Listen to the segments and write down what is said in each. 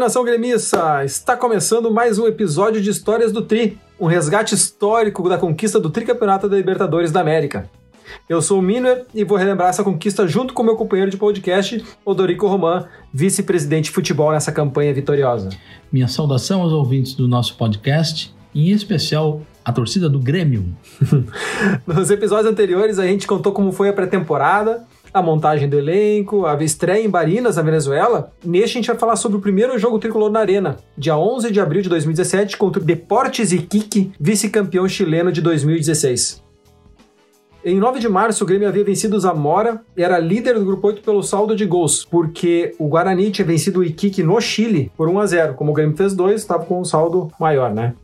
nação gremista! Está começando mais um episódio de Histórias do Tri, um resgate histórico da conquista do tricampeonato da Libertadores da América. Eu sou o Miner e vou relembrar essa conquista junto com meu companheiro de podcast, Odorico Roman, vice-presidente de futebol nessa campanha vitoriosa. Minha saudação aos ouvintes do nosso podcast, em especial a torcida do Grêmio. Nos episódios anteriores a gente contou como foi a pré-temporada, a montagem do elenco, a estreia em Barinas, na Venezuela. Neste, a gente vai falar sobre o primeiro jogo tricolor na Arena, dia 11 de abril de 2017, contra o Deportes Iquique, vice-campeão chileno de 2016. Em 9 de março, o Grêmio havia vencido o Zamora e era líder do grupo 8 pelo saldo de gols, porque o Guarani tinha vencido o Iquique no Chile por 1 a 0. Como o Grêmio fez dois, estava com um saldo maior, né?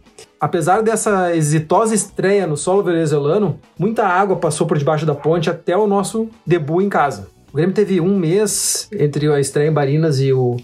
Apesar dessa exitosa estreia no solo venezuelano, muita água passou por debaixo da ponte até o nosso debut em casa. O Grêmio teve um mês entre a estreia em Barinas e o,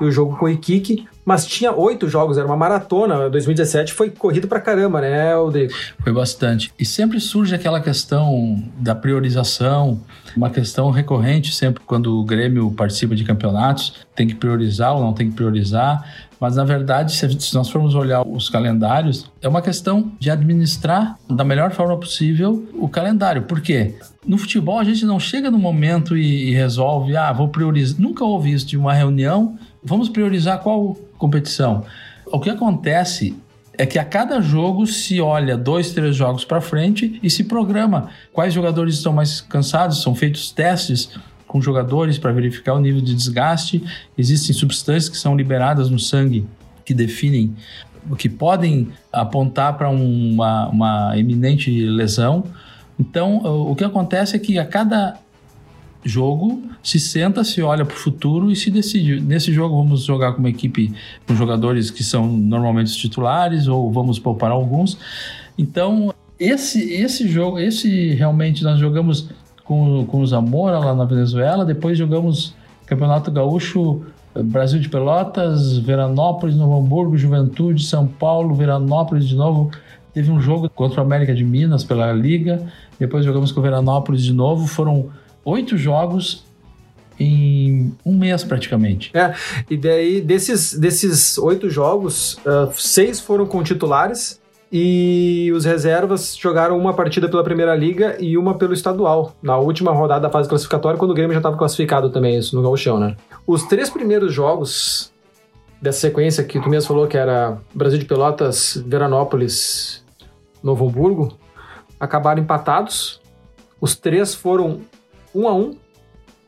e o jogo com o Iquique, mas tinha oito jogos, era uma maratona. 2017 foi corrido pra caramba, né, Rodrigo? Foi bastante. E sempre surge aquela questão da priorização, uma questão recorrente sempre quando o Grêmio participa de campeonatos, tem que priorizar ou não tem que priorizar. Mas, na verdade, se nós formos olhar os calendários, é uma questão de administrar da melhor forma possível o calendário. Por quê? No futebol, a gente não chega no momento e, e resolve, ah, vou priorizar. Nunca houve isso de uma reunião, vamos priorizar qual competição. O que acontece é que a cada jogo se olha dois, três jogos para frente e se programa quais jogadores estão mais cansados, são feitos testes com jogadores para verificar o nível de desgaste. Existem substâncias que são liberadas no sangue que definem, que podem apontar para uma, uma eminente lesão. Então, o que acontece é que a cada jogo se senta, se olha para o futuro e se decide. Nesse jogo vamos jogar com uma equipe com jogadores que são normalmente os titulares ou vamos poupar alguns. Então, esse, esse jogo, esse realmente nós jogamos com, com o Zamora lá na Venezuela. Depois jogamos Campeonato Gaúcho eh, Brasil de Pelotas, Veranópolis, Novo Hamburgo, Juventude, São Paulo, Veranópolis de novo. Teve um jogo contra o América de Minas pela Liga. Depois jogamos com o Veranópolis de novo. Foram oito jogos em um mês praticamente. É, e daí desses, desses oito jogos, uh, seis foram com titulares e os reservas jogaram uma partida pela Primeira Liga e uma pelo estadual, na última rodada da fase classificatória, quando o Grêmio já estava classificado também, isso no Gauchão, né? Os três primeiros jogos dessa sequência que tu mesmo falou, que era Brasil de Pelotas, Veranópolis, Novo Hamburgo, acabaram empatados. Os três foram um a um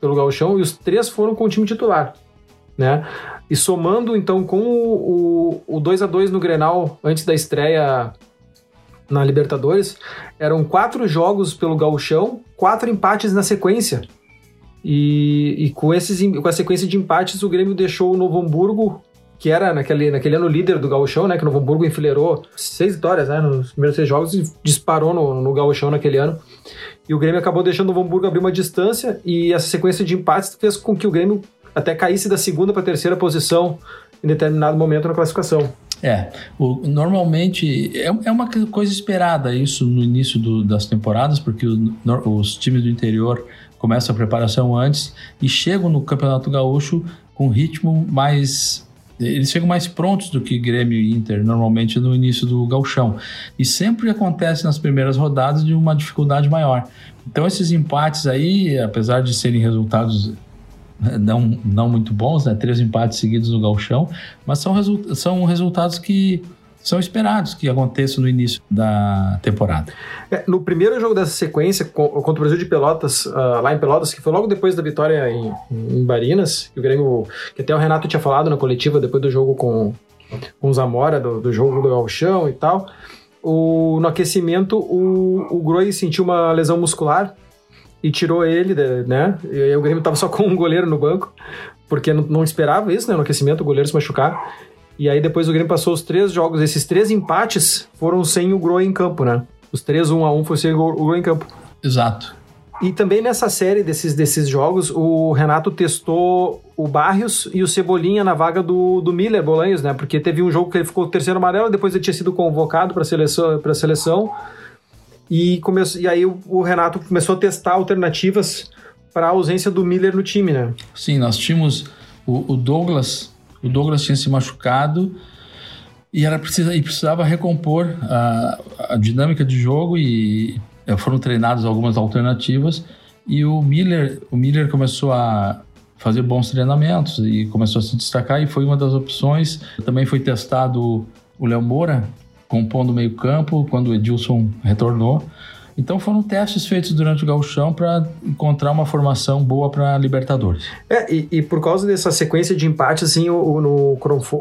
pelo Gauchão e os três foram com o time titular, né? E somando então com o, o, o 2 a 2 no Grenal antes da estreia na Libertadores, eram quatro jogos pelo Gauchão, quatro empates na sequência. E, e com, esses, com a sequência de empates, o Grêmio deixou o Novo Hamburgo, que era naquele, naquele ano líder do Gauchão, né? Que o Novo Hamburgo enfileirou seis vitórias né, nos primeiros seis jogos e disparou no, no Gauchão naquele ano. E o Grêmio acabou deixando o Novo Hamburgo abrir uma distância e essa sequência de empates fez com que o Grêmio até caísse da segunda para a terceira posição em determinado momento na classificação. É, o, normalmente é, é, uma coisa esperada isso no início do, das temporadas, porque o, os times do interior começam a preparação antes e chegam no Campeonato Gaúcho com ritmo mais. Eles chegam mais prontos do que Grêmio e Inter, normalmente no início do gauchão. E sempre acontece nas primeiras rodadas de uma dificuldade maior. Então esses empates aí, apesar de serem resultados não, não muito bons, né? Três empates seguidos no galchão, mas são, resu são resultados que são esperados que aconteçam no início da temporada. É, no primeiro jogo dessa sequência, contra o Brasil de Pelotas, uh, lá em Pelotas, que foi logo depois da vitória em, em Barinas, que o Grêmio, que até o Renato tinha falado na coletiva depois do jogo com, com o Zamora, do, do jogo do galchão e tal, o, no aquecimento o, o Groi sentiu uma lesão muscular e tirou ele, né? E o Grêmio tava só com um goleiro no banco, porque não, não esperava isso, né? No aquecimento, o goleiro se machucar. E aí depois o Grêmio passou os três jogos, esses três empates foram sem o Groy em campo, né? Os três 1 um a 1 um foi sem o Groy em campo. Exato. E também nessa série desses, desses jogos, o Renato testou o Barrios e o Cebolinha na vaga do, do Miller Bolanhos, né? Porque teve um jogo que ele ficou terceiro amarelo, depois ele tinha sido convocado para a seleção, pra seleção e, começou, e aí o, o Renato começou a testar alternativas para a ausência do Miller no time, né? Sim, nós tínhamos o, o Douglas, O Douglas tinha se machucado e, era precisa, e precisava recompor a, a dinâmica de jogo e foram treinadas algumas alternativas e o Miller, o Miller começou a fazer bons treinamentos e começou a se destacar e foi uma das opções. Também foi testado o Léo Moura compondo meio campo quando o Edilson retornou. Então foram testes feitos durante o gauchão para encontrar uma formação boa para Libertadores. É, e, e, por causa dessa sequência de empates, assim, o, o, no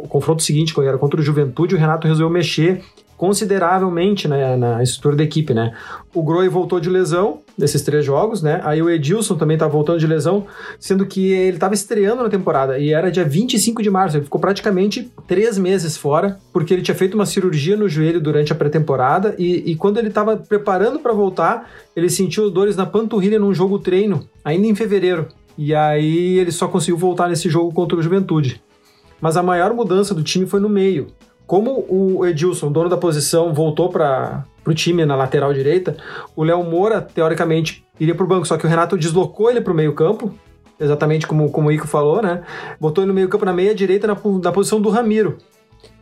confronto seguinte, quando era contra o Juventude, o Renato resolveu mexer consideravelmente né, na estrutura da equipe, né? O Groi voltou de lesão nesses três jogos, né? Aí o Edilson também tá voltando de lesão, sendo que ele estava estreando na temporada e era dia 25 de março. Ele ficou praticamente três meses fora, porque ele tinha feito uma cirurgia no joelho durante a pré-temporada e, e quando ele estava preparando para voltar, ele sentiu dores na panturrilha num jogo treino, ainda em fevereiro. E aí ele só conseguiu voltar nesse jogo contra o Juventude. Mas a maior mudança do time foi no meio. Como o Edilson, dono da posição, voltou para o time na lateral direita, o Léo Moura, teoricamente, iria para o banco, só que o Renato deslocou ele para o meio-campo, exatamente como, como o Ico falou, né? Botou ele no meio-campo na meia-direita, na, na posição do Ramiro.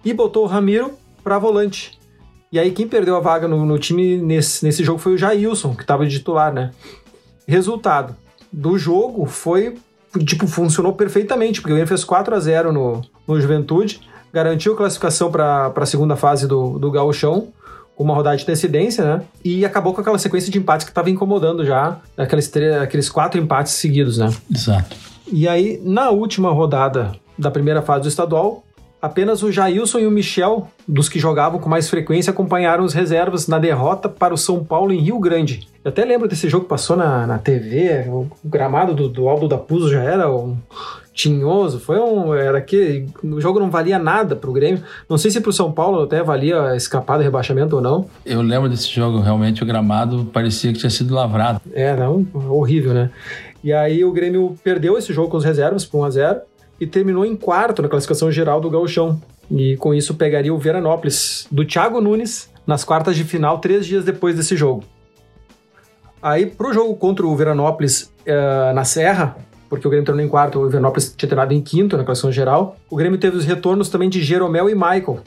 E botou o Ramiro para volante. E aí, quem perdeu a vaga no, no time nesse, nesse jogo foi o Jailson, que estava de titular, né? Resultado do jogo foi. Tipo, funcionou perfeitamente, porque o Grêmio fez 4 a 0 no, no Juventude garantiu classificação para a segunda fase do, do Gauchão, com uma rodada de antecedência, né? E acabou com aquela sequência de empates que estava incomodando já, aqueles, aqueles quatro empates seguidos, né? Exato. E aí, na última rodada da primeira fase do estadual, apenas o Jailson e o Michel, dos que jogavam com mais frequência, acompanharam os reservas na derrota para o São Paulo em Rio Grande. Eu até lembro desse jogo que passou na, na TV, o gramado do, do Aldo da Puso já era um tinhoso, foi um. Era que o jogo não valia nada pro Grêmio. Não sei se pro São Paulo até valia escapar do rebaixamento ou não. Eu lembro desse jogo, realmente o gramado parecia que tinha sido lavrado. É, não, horrível, né? E aí o Grêmio perdeu esse jogo com os reservas por 1 a 0 e terminou em quarto na classificação geral do Gauchão. E com isso pegaria o Veranópolis do Thiago Nunes nas quartas de final, três dias depois desse jogo. Aí, pro jogo contra o Veranópolis uh, na Serra, porque o Grêmio terminou em quarto, o Ivernópolis tinha terminado em quinto na classificação geral. O Grêmio teve os retornos também de Jeromel e Michael.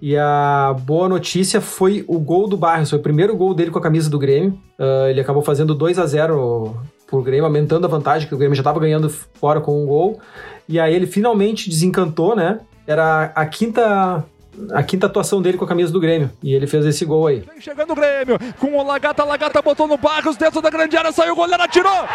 E a boa notícia foi o gol do Barros, foi o primeiro gol dele com a camisa do Grêmio. Uh, ele acabou fazendo 2 a 0 pro Grêmio, aumentando a vantagem, que o Grêmio já estava ganhando fora com um gol. E aí ele finalmente desencantou, né? Era a quinta a quinta atuação dele com a camisa do Grêmio. E ele fez esse gol aí. Vem chegando o Grêmio, com o Lagata, Lagata botou no Barros, dentro da grande área, saiu o goleiro, atirou!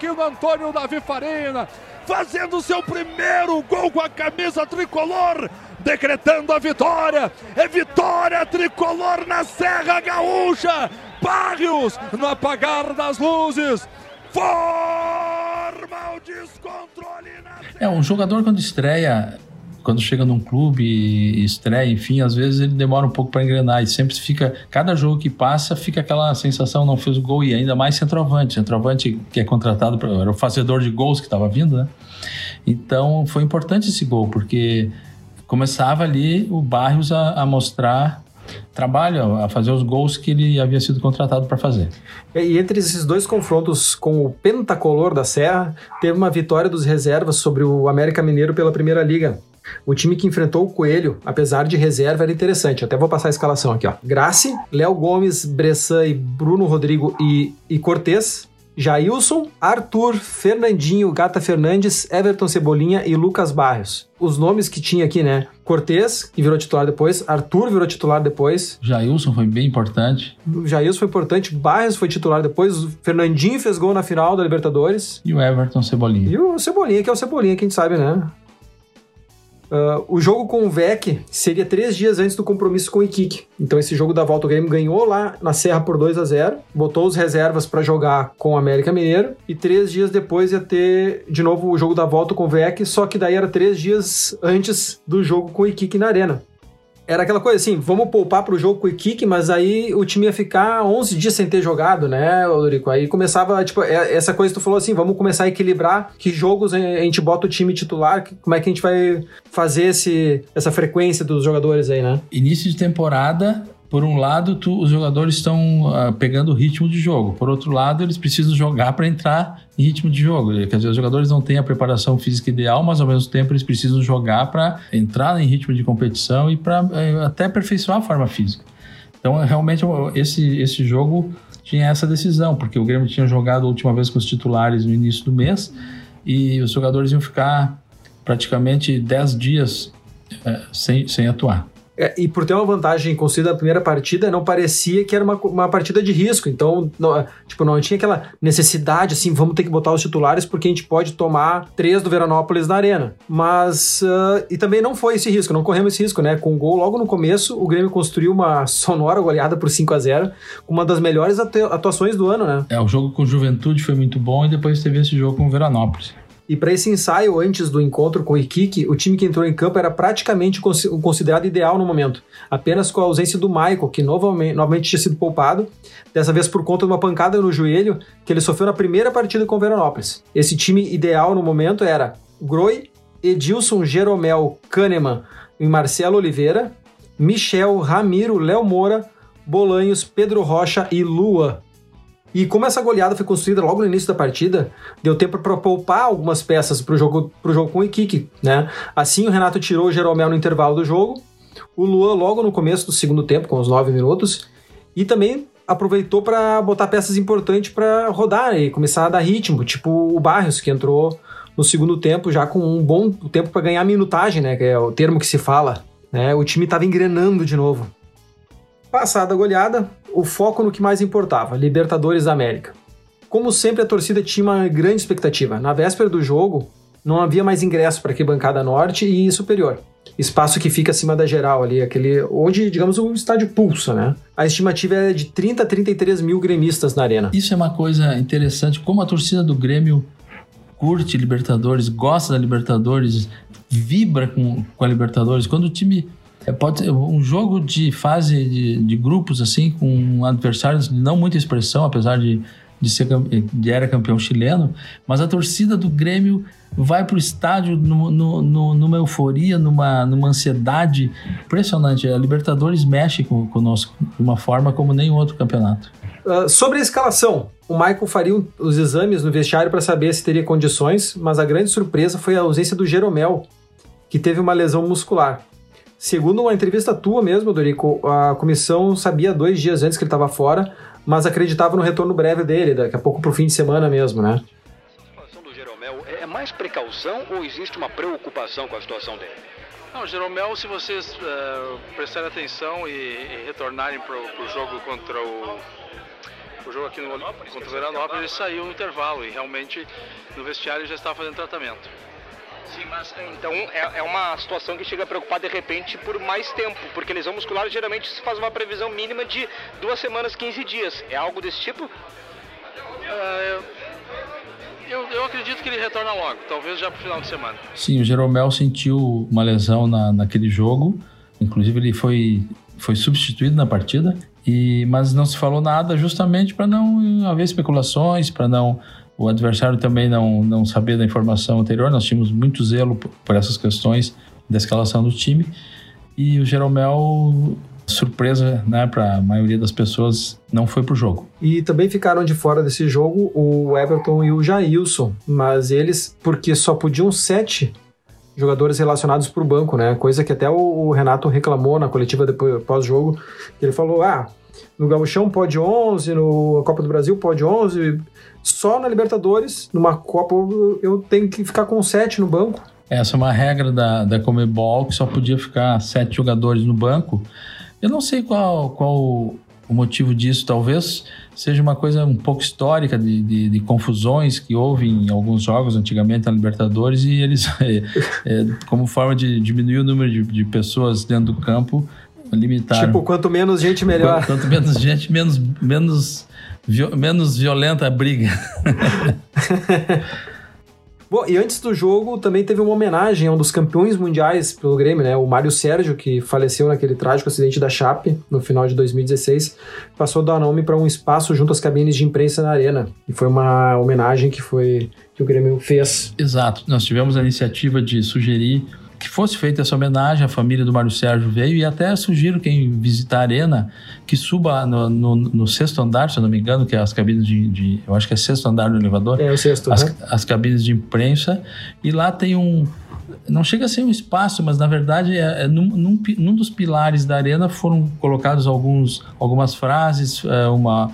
Aqui no Antônio Davi Farina, fazendo seu primeiro gol com a camisa tricolor, decretando a vitória. É vitória tricolor na Serra Gaúcha. Barrios no apagar das luzes. Forma o descontrole na É, um jogador quando estreia quando chega num clube estreia, enfim, às vezes ele demora um pouco para engrenar e sempre fica, cada jogo que passa, fica aquela sensação, não fez o gol e ainda mais centroavante, centroavante que é contratado, pra, era o fazedor de gols que estava vindo, né? Então foi importante esse gol, porque começava ali o Barrios a, a mostrar trabalho, a fazer os gols que ele havia sido contratado para fazer. E entre esses dois confrontos com o pentacolor da Serra, teve uma vitória dos reservas sobre o América Mineiro pela Primeira Liga. O time que enfrentou o Coelho, apesar de reserva, era interessante. Até vou passar a escalação aqui, ó. Grace, Léo Gomes, Bressan e Bruno Rodrigo e, e Cortez. Jailson, Arthur, Fernandinho, Gata Fernandes, Everton Cebolinha e Lucas Barrios. Os nomes que tinha aqui, né? Cortez, que virou titular depois, Arthur virou titular depois. Jailson foi bem importante. Jailson foi importante, Barrios foi titular depois, Fernandinho fez gol na final da Libertadores. E o Everton Cebolinha. E o Cebolinha, que é o Cebolinha, que a gente sabe, né? Uh, o jogo com o VEC seria três dias antes do compromisso com o Iquique. Então esse jogo da volta o Grêmio ganhou lá na Serra por 2 a 0 botou os reservas para jogar com o América Mineiro e três dias depois ia ter de novo o jogo da volta com o VEC, só que daí era três dias antes do jogo com o Iquique na Arena. Era aquela coisa assim, vamos poupar pro jogo com o Kik, mas aí o time ia ficar 11 dias sem ter jogado, né, Odorico? Aí começava, tipo, é, essa coisa que tu falou assim, vamos começar a equilibrar que jogos a gente bota o time titular, como é que a gente vai fazer esse, essa frequência dos jogadores aí, né? Início de temporada, por um lado, tu, os jogadores estão uh, pegando o ritmo de jogo. Por outro lado, eles precisam jogar para entrar em ritmo de jogo. Quer dizer, os jogadores não têm a preparação física ideal, mas ao mesmo tempo eles precisam jogar para entrar em ritmo de competição e para uh, até aperfeiçoar a forma física. Então, realmente, esse, esse jogo tinha essa decisão, porque o Grêmio tinha jogado a última vez com os titulares no início do mês e os jogadores iam ficar praticamente 10 dias uh, sem, sem atuar. É, e por ter uma vantagem construída na primeira partida, não parecia que era uma, uma partida de risco. Então, não, tipo, não tinha aquela necessidade, assim, vamos ter que botar os titulares porque a gente pode tomar três do Veranópolis na arena. Mas, uh, e também não foi esse risco, não corremos esse risco, né? Com o gol logo no começo, o Grêmio construiu uma sonora goleada por 5 a 0 uma das melhores atuações do ano, né? É, o jogo com Juventude foi muito bom e depois teve esse jogo com o Veranópolis. E para esse ensaio, antes do encontro com o Iquique, o time que entrou em campo era praticamente considerado ideal no momento, apenas com a ausência do Michael, que novamente, tinha sido poupado, dessa vez por conta de uma pancada no joelho que ele sofreu na primeira partida com o Veranópolis. Esse time ideal no momento era Groi, Edilson, Jeromel, Kahneman e Marcelo Oliveira, Michel, Ramiro, Léo Moura, Bolanhos, Pedro Rocha e Lua. E como essa goleada foi construída logo no início da partida, deu tempo para poupar algumas peças para o jogo, jogo com o Iquique, né? Assim o Renato tirou o Jeromel no intervalo do jogo, o Luan logo no começo do segundo tempo, com os nove minutos, e também aproveitou para botar peças importantes para rodar e começar a dar ritmo, tipo o Barrios, que entrou no segundo tempo já com um bom tempo para ganhar minutagem, né? Que é o termo que se fala. Né? O time estava engrenando de novo. Passada a goleada, o foco no que mais importava, Libertadores da América. Como sempre, a torcida tinha uma grande expectativa. Na véspera do jogo, não havia mais ingresso para a bancada norte e superior. Espaço que fica acima da geral ali, aquele onde, digamos, o estádio pulsa, né? A estimativa é de 30 a 33 mil gremistas na arena. Isso é uma coisa interessante, como a torcida do Grêmio curte Libertadores, gosta da Libertadores, vibra com, com a Libertadores. Quando o time é, pode um jogo de fase de, de grupos, assim, com adversários de não muita expressão, apesar de, de ser de era campeão chileno, mas a torcida do Grêmio vai para o estádio no, no, no, numa euforia, numa, numa ansiedade impressionante. A Libertadores mexe com, conosco de uma forma como nenhum outro campeonato. Uh, sobre a escalação, o Michael faria os exames no vestiário para saber se teria condições, mas a grande surpresa foi a ausência do Jeromel, que teve uma lesão muscular. Segundo uma entrevista tua mesmo, Dorico, a comissão sabia dois dias antes que ele estava fora, mas acreditava no retorno breve dele, daqui a pouco pro fim de semana mesmo, né? A situação do Jeromel é mais precaução ou existe uma preocupação com a situação dele? Não, Jeromel, se vocês uh, prestarem atenção e, e retornarem para o jogo contra o, o jogo aqui no contra o Veranópolis, ele saiu no intervalo e realmente no vestiário já estava fazendo tratamento. Sim, mas então é, é, uma situação que chega a preocupar de repente por mais tempo, porque lesão muscular geralmente se faz uma previsão mínima de duas semanas, 15 dias. É algo desse tipo? Uh, eu, eu, acredito que ele retorna logo, talvez já para o final de semana. Sim, o Jeromel sentiu uma lesão na, naquele jogo, inclusive ele foi, foi substituído na partida, e, mas não se falou nada justamente para não haver especulações, para não o adversário também não, não sabia da informação anterior, nós tínhamos muito zelo por, essas questões da escalação do time. E o Jeromel, surpresa né, para a maioria das pessoas, não foi para o jogo. E também ficaram de fora desse jogo o Everton e o Jailson, mas eles, porque só podiam sete jogadores relacionados para o banco, né? Coisa que até o Renato reclamou na coletiva depois pós-jogo. Ele falou: ah, no Gauchão pode 11, no Copa do Brasil pode 11, só na Libertadores, numa Copa, eu tenho que ficar com 7 no banco. Essa é uma regra da, da Comebol, que só podia ficar 7 jogadores no banco. Eu não sei qual, qual o motivo disso, talvez seja uma coisa um pouco histórica de, de, de confusões que houve em alguns jogos antigamente na Libertadores e eles, é, é, como forma de diminuir o número de, de pessoas dentro do campo, limitaram. Tipo, quanto menos gente, melhor. Quanto, quanto menos gente, menos, menos, menos violenta a briga. Bom, e antes do jogo também teve uma homenagem a um dos campeões mundiais pelo Grêmio, né? O Mário Sérgio, que faleceu naquele trágico acidente da Chape no final de 2016, passou a dar nome para um espaço junto às cabines de imprensa na arena. E foi uma homenagem que foi que o Grêmio fez. Exato. Nós tivemos a iniciativa de sugerir que fosse feita essa homenagem, a família do Mário Sérgio veio e até sugiro quem visitar a arena que suba no, no, no, sexto andar, se eu não me engano, que é as cabines de, de, eu acho que é sexto andar do elevador. É o sexto, as, né? as cabines de imprensa e lá tem um não chega a ser um espaço, mas na verdade é, é num, num, num, dos pilares da arena foram colocados alguns, algumas frases, é, uma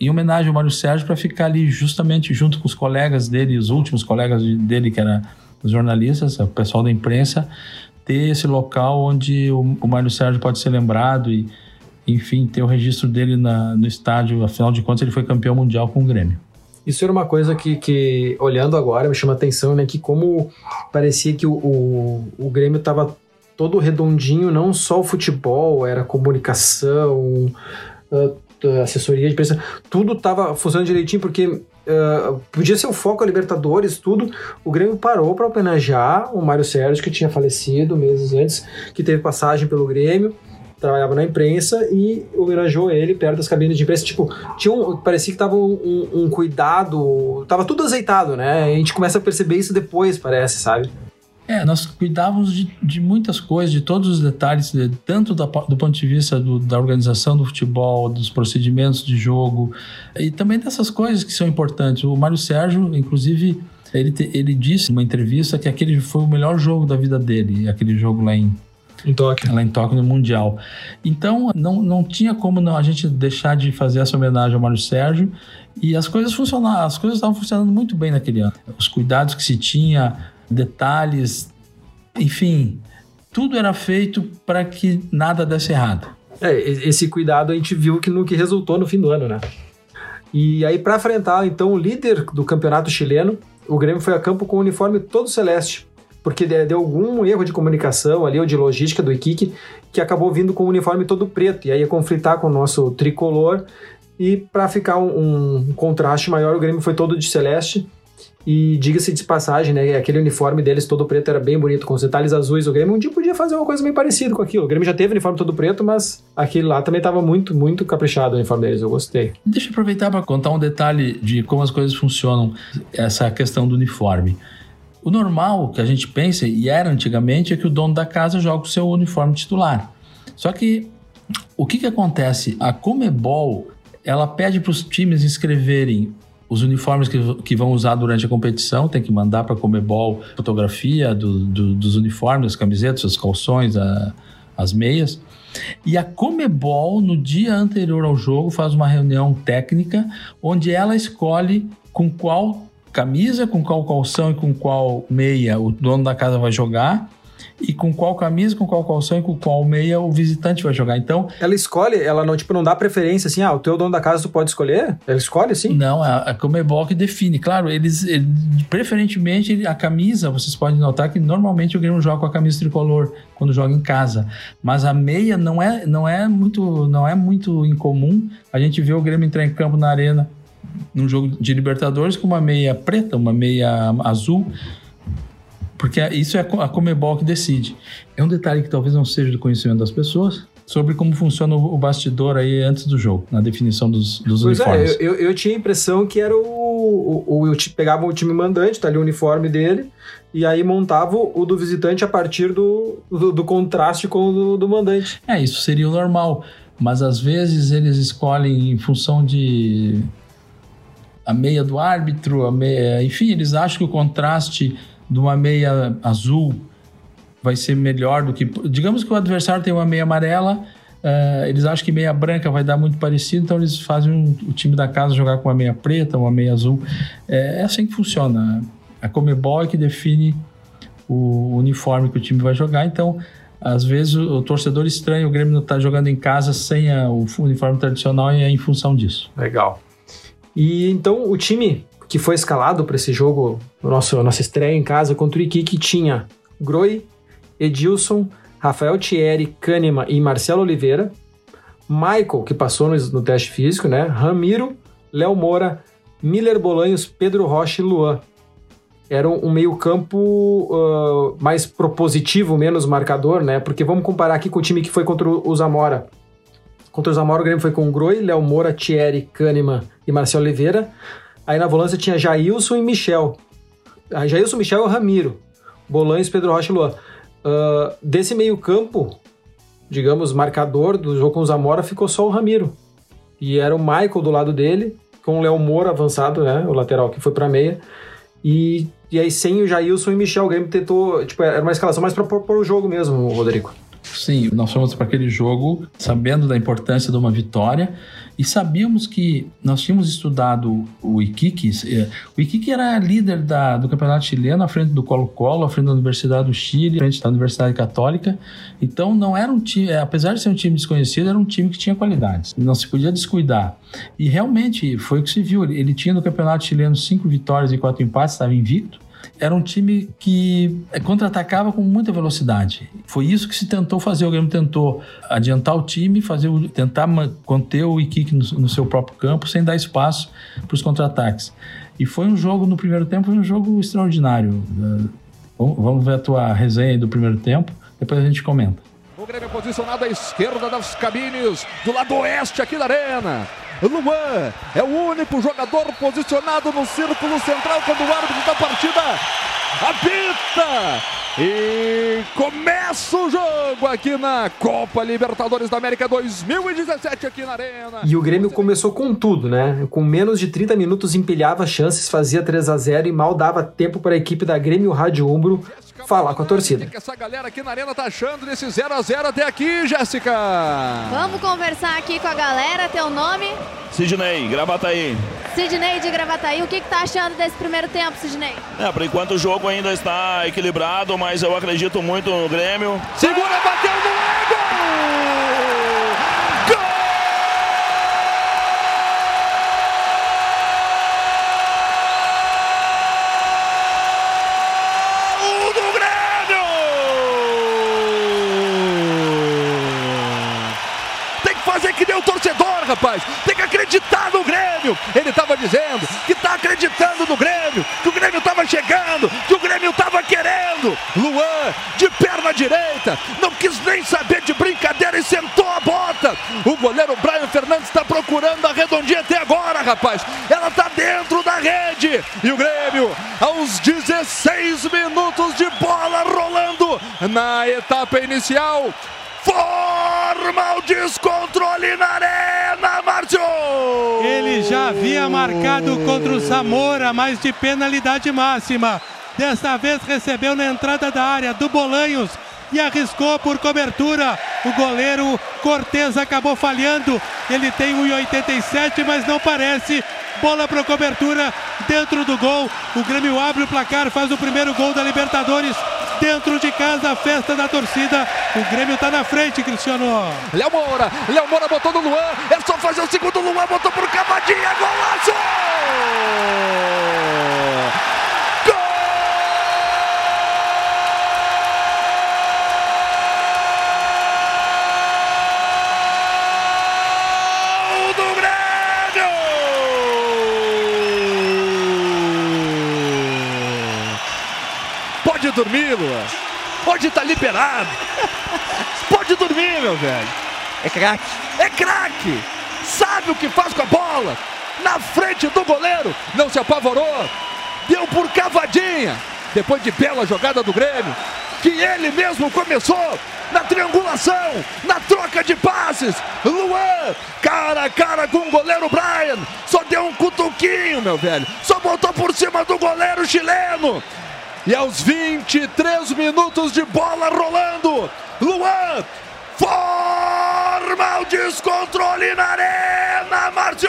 em homenagem ao Mário Sérgio para ficar ali justamente junto com os colegas dele, os últimos colegas dele que era os jornalistas, o pessoal da imprensa, ter esse local onde o, o Mário Sérgio pode ser lembrado e, enfim, ter o registro dele na, no estádio. Afinal de contas, ele foi campeão mundial com o Grêmio. Isso era uma coisa que, que olhando agora, me chama a atenção, né? Que como parecia que o, o, o Grêmio estava todo redondinho, não só o futebol, era comunicação, assessoria de imprensa, tudo estava funcionando direitinho, porque Uh, podia ser o foco a Libertadores, tudo. O Grêmio parou para homenagear o Mário Sérgio, que tinha falecido meses antes, que teve passagem pelo Grêmio, trabalhava na imprensa e homenageou ele perto das cabines de imprensa. Tipo, tinha um, parecia que tava um, um, um cuidado, tava tudo azeitado, né? A gente começa a perceber isso depois, parece, sabe? É, nós cuidávamos de, de, muitas coisas, de todos os detalhes, de, tanto da, do ponto de vista do, da organização do futebol, dos procedimentos de jogo, e também dessas coisas que são importantes. O Mário Sérgio, inclusive, ele, te, ele disse numa entrevista que aquele foi o melhor jogo da vida dele, aquele jogo lá em, em Tóquio. Lá em Tóquio, no Mundial. Então, não, não tinha como não, a gente deixar de fazer essa homenagem ao Mário Sérgio. E as coisas funcionaram, as coisas estavam funcionando muito bem naquele ano. Os cuidados que se tinha, detalhes, enfim, tudo era feito para que nada desse errado. É, esse cuidado a gente viu que no que resultou no fim do ano, né? E aí, para enfrentar então o líder do campeonato chileno, o Grêmio foi a campo com o uniforme todo celeste, porque deu algum erro de comunicação ali ou de logística do Iquique, que acabou vindo com o uniforme todo preto, e aí ia conflitar com o nosso tricolor. E para ficar um, um contraste maior, o Grêmio foi todo de celeste. E diga-se de passagem, né? Aquele uniforme deles todo preto era bem bonito, com os detalhes azuis. O Grêmio um dia podia fazer uma coisa meio parecida com aquilo. O Grêmio já teve uniforme todo preto, mas aquele lá também estava muito, muito caprichado o uniforme deles. Eu gostei. Deixa eu aproveitar para contar um detalhe de como as coisas funcionam, essa questão do uniforme. O normal que a gente pensa, e era antigamente, é que o dono da casa joga o seu uniforme titular. Só que o que, que acontece? A Comebol ela pede para os times inscreverem os uniformes que, que vão usar durante a competição, tem que mandar para a Comebol fotografia do, do, dos uniformes, as camisetas, os calções, a, as meias. E a Comebol, no dia anterior ao jogo, faz uma reunião técnica onde ela escolhe com qual camisa, com qual calção e com qual meia o dono da casa vai jogar e com qual camisa, com qual calção e com qual meia o visitante vai jogar. Então. Ela escolhe, ela não, tipo, não dá preferência assim, ah, o teu dono da casa tu pode escolher? Ela escolhe sim? Não, a, a Comebol que define. Claro, eles, ele, preferentemente, a camisa, vocês podem notar que normalmente o Grêmio joga com a camisa tricolor quando joga em casa. Mas a meia não é, não é muito não é muito incomum. A gente vê o Grêmio entrar em campo na arena num jogo de Libertadores com uma meia preta, uma meia azul porque isso é a Comebol que decide. É um detalhe que talvez não seja do conhecimento das pessoas, sobre como funciona o bastidor aí antes do jogo, na definição dos, dos pois é, uniformes. É, eu, eu, tinha a impressão que era o, o, o, o pegava o time mandante, tá ali o uniforme dele, e aí montava o do visitante a partir do, do, do contraste com o do, do, mandante. É, isso seria o normal, mas às vezes eles escolhem em função de a meia do árbitro, a meia, enfim, eles acham que o contraste de uma meia azul vai ser melhor do que. Digamos que o adversário tem uma meia amarela, uh, eles acham que meia branca vai dar muito parecido, então eles fazem um, o time da casa jogar com uma meia preta, uma meia azul. É, é assim que funciona. A Comebol é que define o uniforme que o time vai jogar, então. Às vezes o, torcedor estranha, o Grêmio não está jogando em casa sem a, o uniforme tradicional e é em função disso. Legal. E então o time que foi escalado para esse jogo, nosso, nossa estreia em casa contra o Iquique, tinha Groi, Edilson, Rafael Thierry, Kahneman e Marcelo Oliveira, Michael, que passou no, no teste físico, né? Ramiro, Léo Moura, Miller Bolanhos, Pedro Rocha e Luan. era um meio-campo uh, mais propositivo, menos marcador, né? Porque vamos comparar aqui com o time que foi contra o Zamora. Contra o Zamora, o Grêmio foi com Groi, Léo Moura, Thierry, Kahneman e Marcelo Oliveira. Aí na volância tinha Jailson e Michel. Aí Jailson, Michel e Ramiro. Bolanes, Pedro Rocha e Luan. Uh, desse meio-campo, digamos, marcador do jogo com o Zamora, ficou só o Ramiro. E era o Michael do lado dele, com o Léo Moura avançado, né? O lateral que foi pra meia. E, e aí, sem o Jailson e Michel, o Grêmio tentou. Tipo, era uma escalação mais pra pôr o jogo mesmo, Rodrigo. Sim, nós fomos para aquele jogo sabendo da importância de uma vitória e sabíamos que nós tínhamos estudado o Iquique. Eh, o Iquique era líder da, do campeonato chileno à frente do Colo-Colo, à frente da Universidade do Chile, à frente da Universidade Católica. Então não era um time, eh, apesar de ser um time desconhecido, era um time que tinha qualidades. Não se podia descuidar. E realmente foi o que se viu. Ele tinha no campeonato chileno cinco vitórias e quatro empates, estava invicto era um time que eh, contra-atacava com muita velocidade. Foi isso que se tentou fazer. O Grêmio tentou adiantar o time, fazer o, tentar conter o Iquique no, no seu próprio campo, sem dar espaço para os contra-ataques. E foi um jogo, no primeiro tempo, um jogo extraordinário. Eh, vamos ver a tua resenha do primeiro tempo, depois a gente comenta. O Grêmio posicionado à esquerda das cabines, do lado oeste aqui da arena. Luan é o único jogador posicionado no círculo central quando o árbitro da partida apita. E começa o jogo aqui na Copa Libertadores da América 2017 aqui na Arena. E o Grêmio começou com tudo, né? Com menos de 30 minutos empilhava chances, fazia 3 a 0 e mal dava tempo para a equipe da Grêmio Rádio Umbro falar com a torcida. O que essa galera aqui na arena tá achando desse 0 a 0 até aqui, Jéssica? Vamos conversar aqui com a galera, teu nome? Sidney, Gravataí. Sidney de Gravataí, o que, que tá achando desse primeiro tempo, Sidney? É, por enquanto o jogo ainda está equilibrado, mas eu acredito muito no Grêmio. Segura, bateu no ego! Rapaz. Tem que acreditar no Grêmio. Ele estava dizendo que está acreditando no Grêmio, que o Grêmio estava chegando, que o Grêmio estava querendo. Luan, de perna direita, não quis nem saber de brincadeira e sentou a bota. O goleiro Brian Fernandes está procurando a redondinha até agora, rapaz. Ela está dentro da rede. E o Grêmio, aos 16 minutos de bola rolando na etapa inicial, forma o descontrole na arena, Márcio! Ele já havia marcado contra o Zamora, mas de penalidade máxima. Desta vez recebeu na entrada da área do Bolanhos e arriscou por cobertura. O goleiro Cortez acabou falhando. Ele tem 1,87, mas não parece. Bola para cobertura dentro do gol. O Grêmio abre o placar, faz o primeiro gol da Libertadores dentro de casa, a festa da torcida. O Grêmio está na frente, Cristiano. Léo Moura, Léo Moura botou no Luan, é só fazer o segundo, Luan botou por Cavadinha, golaço! Dormir, Luan. Pode estar tá liberado. Pode dormir, meu velho. É craque. É craque. Sabe o que faz com a bola. Na frente do goleiro. Não se apavorou. Deu por cavadinha. Depois de bela jogada do Grêmio. Que ele mesmo começou na triangulação, na troca de passes. Luan, cara a cara com o goleiro Brian. Só deu um cutuquinho, meu velho. Só botou por cima do goleiro chileno. E aos 23 minutos de bola rolando, Luan forma o descontrole na arena, Márcio!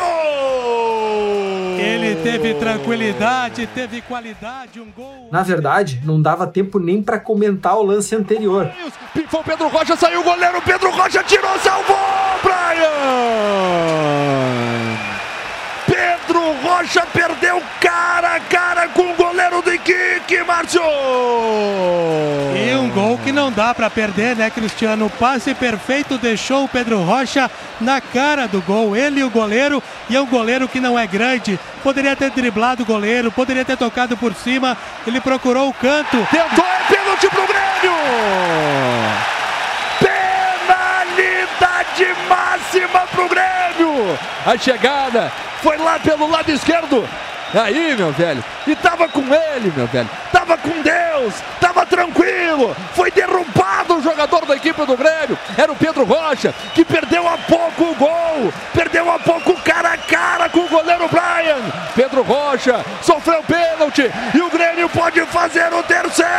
Ele teve tranquilidade, teve qualidade, um gol. Na verdade, não dava tempo nem para comentar o lance anterior. Pifou Pedro Rocha, saiu o goleiro, Pedro Rocha tirou, salvou, Brian! Pedro Rocha perdeu cara a cara com o goleiro do Iquique, Márcio! E um gol que não dá para perder, né, Cristiano? O passe perfeito deixou o Pedro Rocha na cara do gol. Ele e o goleiro, e é um goleiro que não é grande. Poderia ter driblado o goleiro, poderia ter tocado por cima. Ele procurou o canto. Tentou, é pênalti pro Grêmio! Penalidade máxima pro Grêmio! A chegada foi lá pelo lado esquerdo. Aí, meu velho, e tava com ele, meu velho, tava com Deus, tava tranquilo, foi derrubado o jogador da equipe do Grêmio, era o Pedro Rocha, que perdeu a pouco o gol, perdeu a pouco cara a cara com o goleiro Brian. Pedro Rocha sofreu pênalti e o Grêmio pode fazer o terceiro,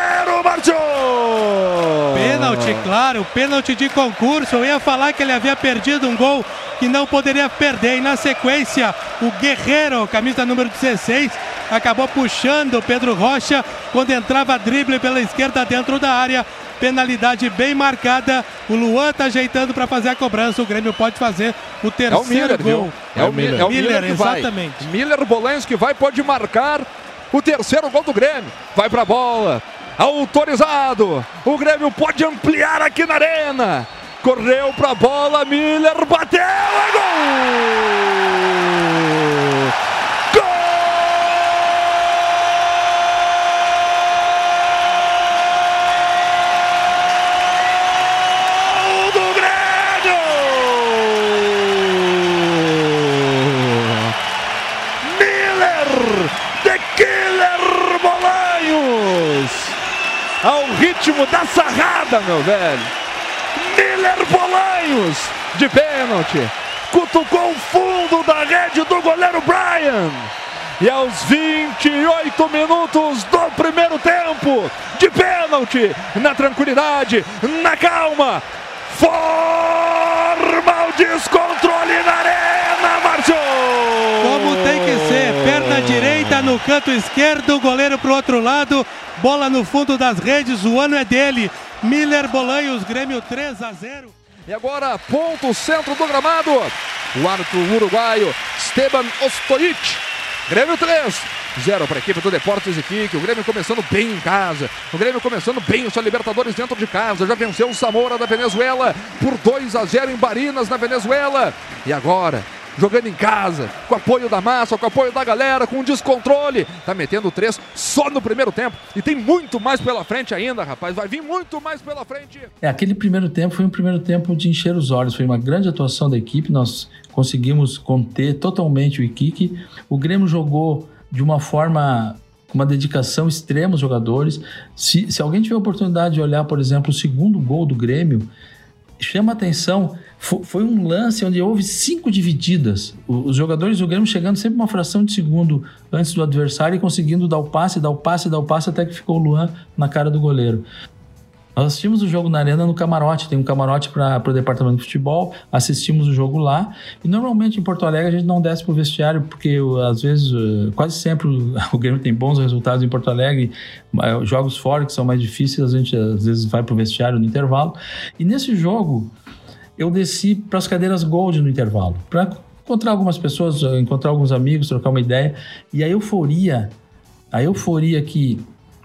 claro, pênalti de concurso. Eu ia falar que ele havia perdido um gol que não poderia perder. E na sequência, o Guerreiro, camisa número 16, acabou puxando o Pedro Rocha quando entrava drible pela esquerda dentro da área. Penalidade bem marcada. O Luan tá ajeitando para fazer a cobrança. O Grêmio pode fazer o terceiro É o Miller, gol. viu? É o Miller, é o Miller, que vai. exatamente. Miller Bolanhos que vai, pode marcar o terceiro gol do Grêmio. Vai pra bola. Autorizado. O Grêmio pode ampliar aqui na arena. Correu pra bola, Miller bateu, é! Gol do Grêmio! Miller, The Killer Bolanhos! Ao ritmo da sarrada, meu velho! Miller Bolanhos, de pênalti, cutucou o fundo da rede do goleiro Brian. E aos 28 minutos do primeiro tempo, de pênalti, na tranquilidade, na calma, forma o descontrole na arena, Márcio! Como tem que ser, perna direita no canto esquerdo, goleiro pro outro lado, bola no fundo das redes, o ano é dele. Miller Bolanhos, Grêmio 3 a 0. E agora, ponto centro do gramado. O árbitro uruguaio Esteban Ostojic. Grêmio 3, 0 para a equipe do Deportes Iquique. O Grêmio começando bem em casa. O Grêmio começando bem o sua Libertadores dentro de casa. Já venceu o Samora da Venezuela por 2 a 0 em Barinas, na Venezuela. E agora, jogando em casa, com apoio da massa, com apoio da galera, com descontrole. Tá metendo três só no primeiro tempo. E tem muito mais pela frente ainda, rapaz. Vai vir muito mais pela frente. É, aquele primeiro tempo foi um primeiro tempo de encher os olhos. Foi uma grande atuação da equipe. Nós conseguimos conter totalmente o Iquique. O Grêmio jogou de uma forma com uma dedicação extrema os jogadores. Se, se alguém tiver a oportunidade de olhar, por exemplo, o segundo gol do Grêmio, chama atenção. Fo- Foi um lance onde houve cinco divididas. Os jogadores do Grêmio chegando sempre uma fração de segundo antes do adversário e conseguindo dar o passe, dar o passe, dar o passe até que ficou o Luan na cara do goleiro. Nós assistimos o jogo na arena no camarote, tem um camarote para o departamento de futebol, assistimos o jogo lá. E normalmente em Porto Alegre a gente não desce para o vestiário, porque uh, às vezes, uh, quase sempre o Grêmio tem bons resultados em Porto Alegre, uh, jogos fora que são mais difíceis, a gente às vezes vai para o vestiário no intervalo. E nesse jogo eu desci para as cadeiras Gold no intervalo, para encontrar algumas pessoas, uh, encontrar alguns amigos, trocar uma ideia. E a euforia, a euforia que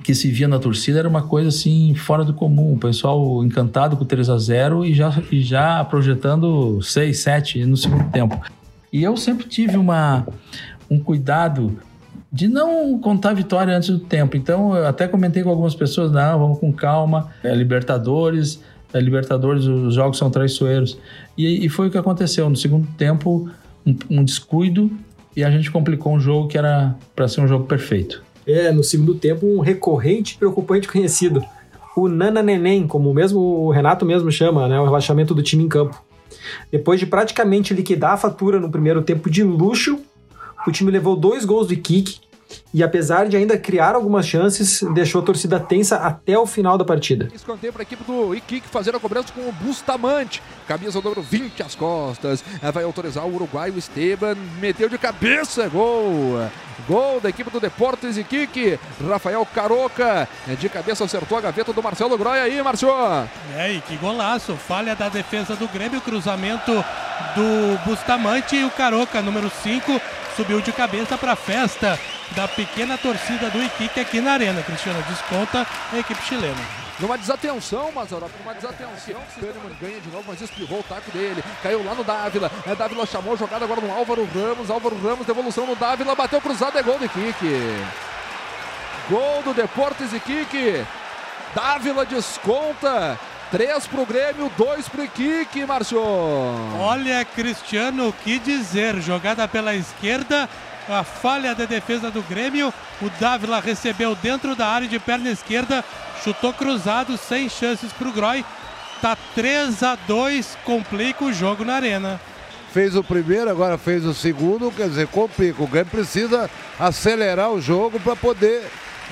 que se via na torcida era uma coisa assim fora do comum. O pessoal encantado com o 3 a 0 e já, e já projetando 6, 7 no segundo tempo. E eu sempre tive uma, um cuidado de não contar a vitória antes do tempo. Então, eu até comentei com algumas pessoas: não, vamos com calma, é Libertadores, é Libertadores, os jogos são traiçoeiros. E, e foi o que aconteceu. No segundo tempo, um, um descuido e a gente complicou um jogo que era para ser um jogo perfeito. É, no segundo tempo, um recorrente preocupante conhecido. O Nana Neném, como o mesmo o Renato mesmo chama, né? O relaxamento do time em campo. Depois de praticamente liquidar a fatura no primeiro tempo de luxo, o time levou dois gols do Kik e apesar de ainda criar algumas chances, deixou a torcida tensa até o final da partida. Escanteio para a equipe do Iquique fazer a cobrança com o Bustamante. Camisa número 20 às costas. Vai autorizar o uruguaio Esteban. Meteu de cabeça. Gol. Gol da equipe do Deportes Iquique. Rafael Caroca. eh, De cabeça acertou a gaveta do Marcelo Groia aí, Márcio. É, e que golaço. Falha da defesa do Grêmio, cruzamento do Bustamante e o Caroca, número 5, subiu de cabeça para a festa. Da pequena torcida do Iquique aqui na arena. Cristiano desconta a equipe chilena. Numa desatenção, Mazarop, numa desatenção. Kahneman ganha de novo, mas espirrou o taco dele. Caiu lá no Dávila. É, Dávila chamou, jogada agora no Álvaro Ramos. Álvaro Ramos, devolução no Dávila, bateu cruzado, é gol do Iquique. Gol do Deportes Iquique. Dávila desconta. 3 pro Grêmio, 2 pro Iquique, Márcio. Olha, Cristiano, o que dizer? Jogada pela esquerda, a falha da defesa do Grêmio. O Dávila recebeu dentro da área de perna esquerda, chutou cruzado, sem chances pro Groy. Tá 3 a 2 complica o jogo na arena. Fez o primeiro, agora fez o segundo, quer dizer, complica. O Grêmio precisa acelerar o jogo para poder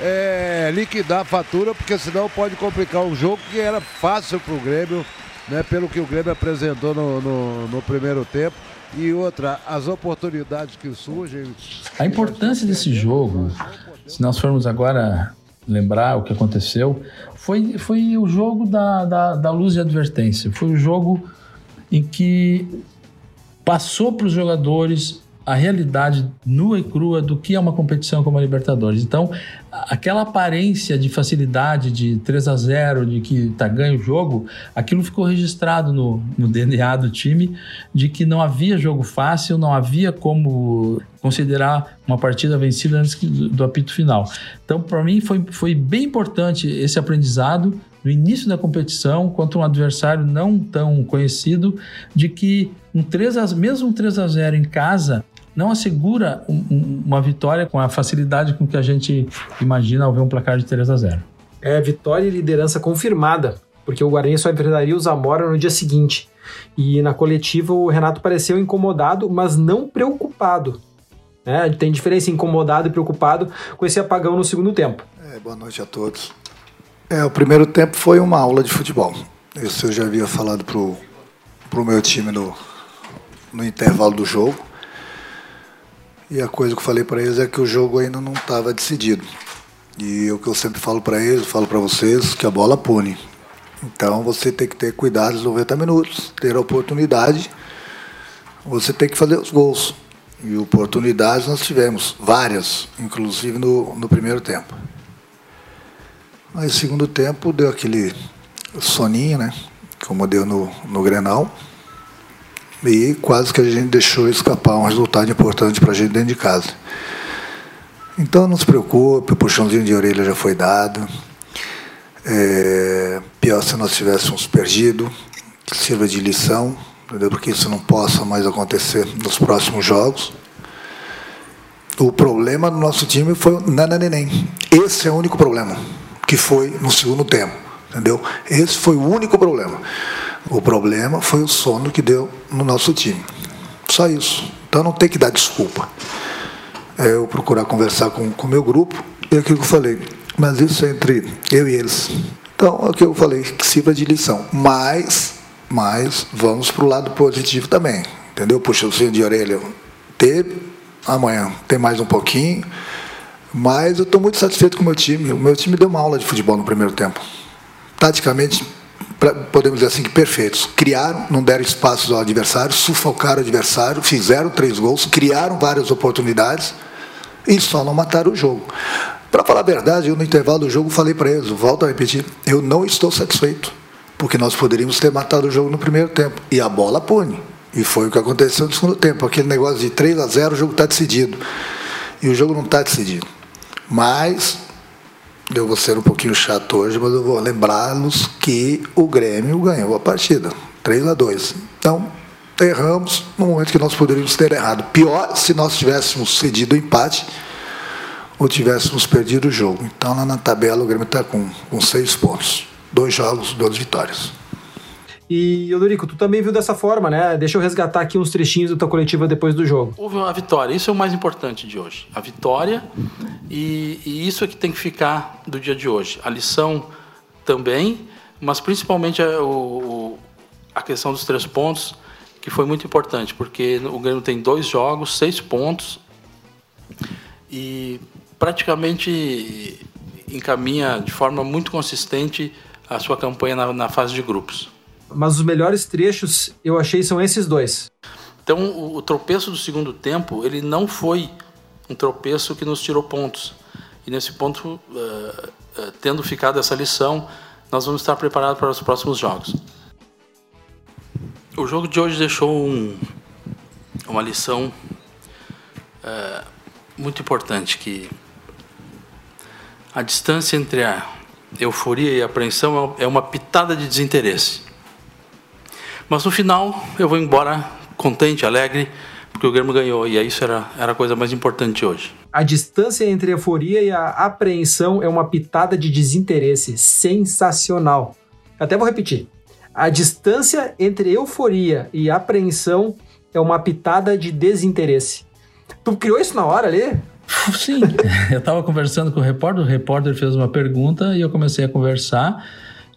é, liquidar a fatura, porque senão pode complicar um jogo que era fácil para o Grêmio, né, pelo que o Grêmio apresentou no, no, no primeiro tempo. E outra, as oportunidades que surgem. A importância desse jogo, se nós formos agora lembrar o que aconteceu, foi, foi o jogo da, da, da luz de advertência. Foi o jogo em que passou para os jogadores a realidade nua e crua do que é uma competição como a Libertadores. Então, aquela aparência de facilidade de 3 a 0 de que tá ganho o jogo, aquilo ficou registrado no, no DNA do time de que não havia jogo fácil, não havia como considerar uma partida vencida antes do, apito final. Então, para mim, foi, foi bem importante esse aprendizado no início da competição contra um adversário não tão conhecido de que um 3 a, mesmo um 3 a 0 em casa não assegura um, um, uma vitória com a facilidade com que a gente imagina ao ver um placar de 3 a 0. É vitória e liderança confirmada, porque o Guarani só enfrentaria o Zamora no dia seguinte. E na coletiva o Renato pareceu incomodado, mas não preocupado. É, tem diferença incomodado e preocupado com esse apagão no segundo tempo. É, boa noite a todos. É, o primeiro tempo foi uma aula de futebol. Isso eu já havia falado pro, pro meu time no, no intervalo do jogo. E a coisa que eu falei para eles é que o jogo ainda não estava decidido. E o que eu sempre falo para eles, falo para vocês, que a bola pune. Então você tem que ter cuidado nos 90 minutos, ter a oportunidade, você tem que fazer os gols. E oportunidades nós tivemos, várias, inclusive no, no primeiro tempo. Mas segundo tempo deu aquele soninho, né? Como deu no, no Grenal e quase que a gente deixou escapar um resultado importante para a gente dentro de casa. Então não se preocupe, o puxãozinho de orelha já foi dado. É, pior se nós tivéssemos perdido, que sirva de lição, entendeu? porque isso não possa mais acontecer nos próximos jogos. O problema do nosso time foi o nananeném. Esse é o único problema que foi no segundo tempo, entendeu? Esse foi o único problema. O problema foi o sono que deu no nosso time. Só isso. Então não tem que dar desculpa. É eu procurar conversar com o meu grupo e aquilo que eu falei. Mas isso é entre eu e eles. Então, é o que eu falei, que sirva de lição. Mas, mas vamos para o lado positivo também. Entendeu? Puxa o de orelha. Teve, amanhã tem mais um pouquinho. Mas eu estou muito satisfeito com o meu time. O meu time deu uma aula de futebol no primeiro tempo. Taticamente, podemos dizer assim, perfeitos. Criaram, não deram espaços ao adversário, sufocaram o adversário, fizeram três gols, criaram várias oportunidades e só não mataram o jogo. Para falar a verdade, eu no intervalo do jogo falei para eles, volto a repetir, eu não estou satisfeito, porque nós poderíamos ter matado o jogo no primeiro tempo. E a bola pune. E foi o que aconteceu no segundo tempo. Aquele negócio de 3 a 0 o jogo está decidido. E o jogo não está decidido. Mas eu vou ser um pouquinho chato hoje, mas eu vou lembrá-los que o Grêmio ganhou a partida, 3 a 2. Então, erramos no momento que nós poderíamos ter errado. Pior se nós tivéssemos cedido o empate ou tivéssemos perdido o jogo. Então, lá na tabela, o Grêmio está com, com seis pontos. Dois jogos, duas vitórias. E, Odorico, tu também viu dessa forma, né? Deixa eu resgatar aqui uns trechinhos da tua coletiva depois do jogo. Houve uma vitória, isso é o mais importante de hoje. A vitória, e, e isso é que tem que ficar do dia de hoje. A lição também, mas principalmente a, o, a questão dos três pontos, que foi muito importante, porque o Grêmio tem dois jogos, seis pontos, e praticamente encaminha de forma muito consistente a sua campanha na, na fase de grupos mas os melhores trechos eu achei são esses dois. Então, o, tropeço do segundo tempo, ele não foi um tropeço que nos tirou pontos. E nesse ponto, uh, uh, tendo ficado essa lição, nós vamos estar preparados para os próximos jogos. O jogo de hoje deixou um, uma lição uh, muito importante que a distância entre a euforia e a apreensão é uma pitada de desinteresse. Mas no final eu vou embora contente, alegre, porque o Grêmio ganhou e isso era, era a coisa mais importante hoje. A distância entre a euforia e a apreensão é uma pitada de desinteresse sensacional. Até vou repetir. A distância entre euforia e apreensão é uma pitada de desinteresse. Tu criou isso na hora ali? Sim, eu estava conversando com o repórter, o repórter fez uma pergunta e eu comecei a conversar.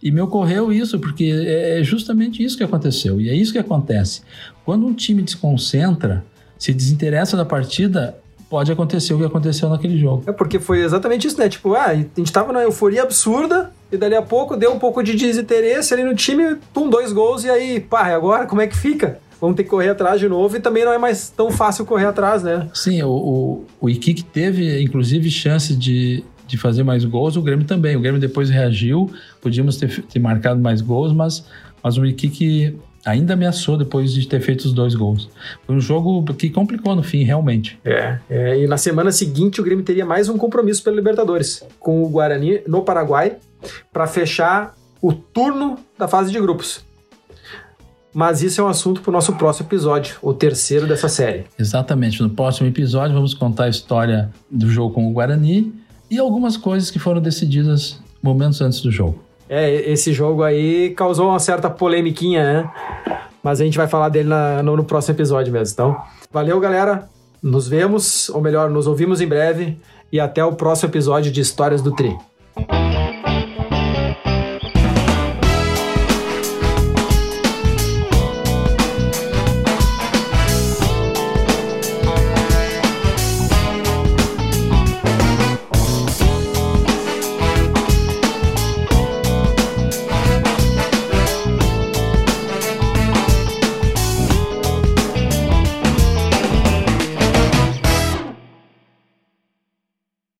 E me ocorreu isso, porque é, é justamente isso que aconteceu. E é isso que acontece. Quando um time desconcentra, se desinteressa da partida, pode acontecer o que aconteceu naquele jogo. É porque foi exatamente isso, né? Tipo, ah, a gente tava numa euforia absurda e dali a pouco deu um pouco de desinteresse ali no time, pum, dois gols e aí, pá, e agora como é que fica? vamos ter que correr atrás de novo e também não é mais tão fácil correr atrás, né? Sim, o, o, o Iquique teve, inclusive, chance de, de fazer mais gols, o Grêmio também. O Grêmio depois reagiu, podíamos ter, ter marcado mais gols, mas, mas o Iquique ainda ameaçou depois de ter feito os dois gols. Foi um jogo que complicou no fim, realmente. É, é, e na semana seguinte o Grêmio teria mais um compromisso pela Libertadores com o Guarani no Paraguai para fechar o turno da fase de grupos. Mas isso é um assunto para o nosso próximo episódio, o terceiro dessa série. Exatamente. No próximo episódio vamos contar a história do jogo com o Guarani e algumas coisas que foram decididas momentos antes do jogo. É, esse jogo aí causou uma certa polemiquinha, né? Mas a gente vai falar dele na, no, no próximo episódio mesmo. Então, valeu, galera. Nos vemos, ou melhor, nos ouvimos em breve. E até o próximo episódio de Histórias do Tri.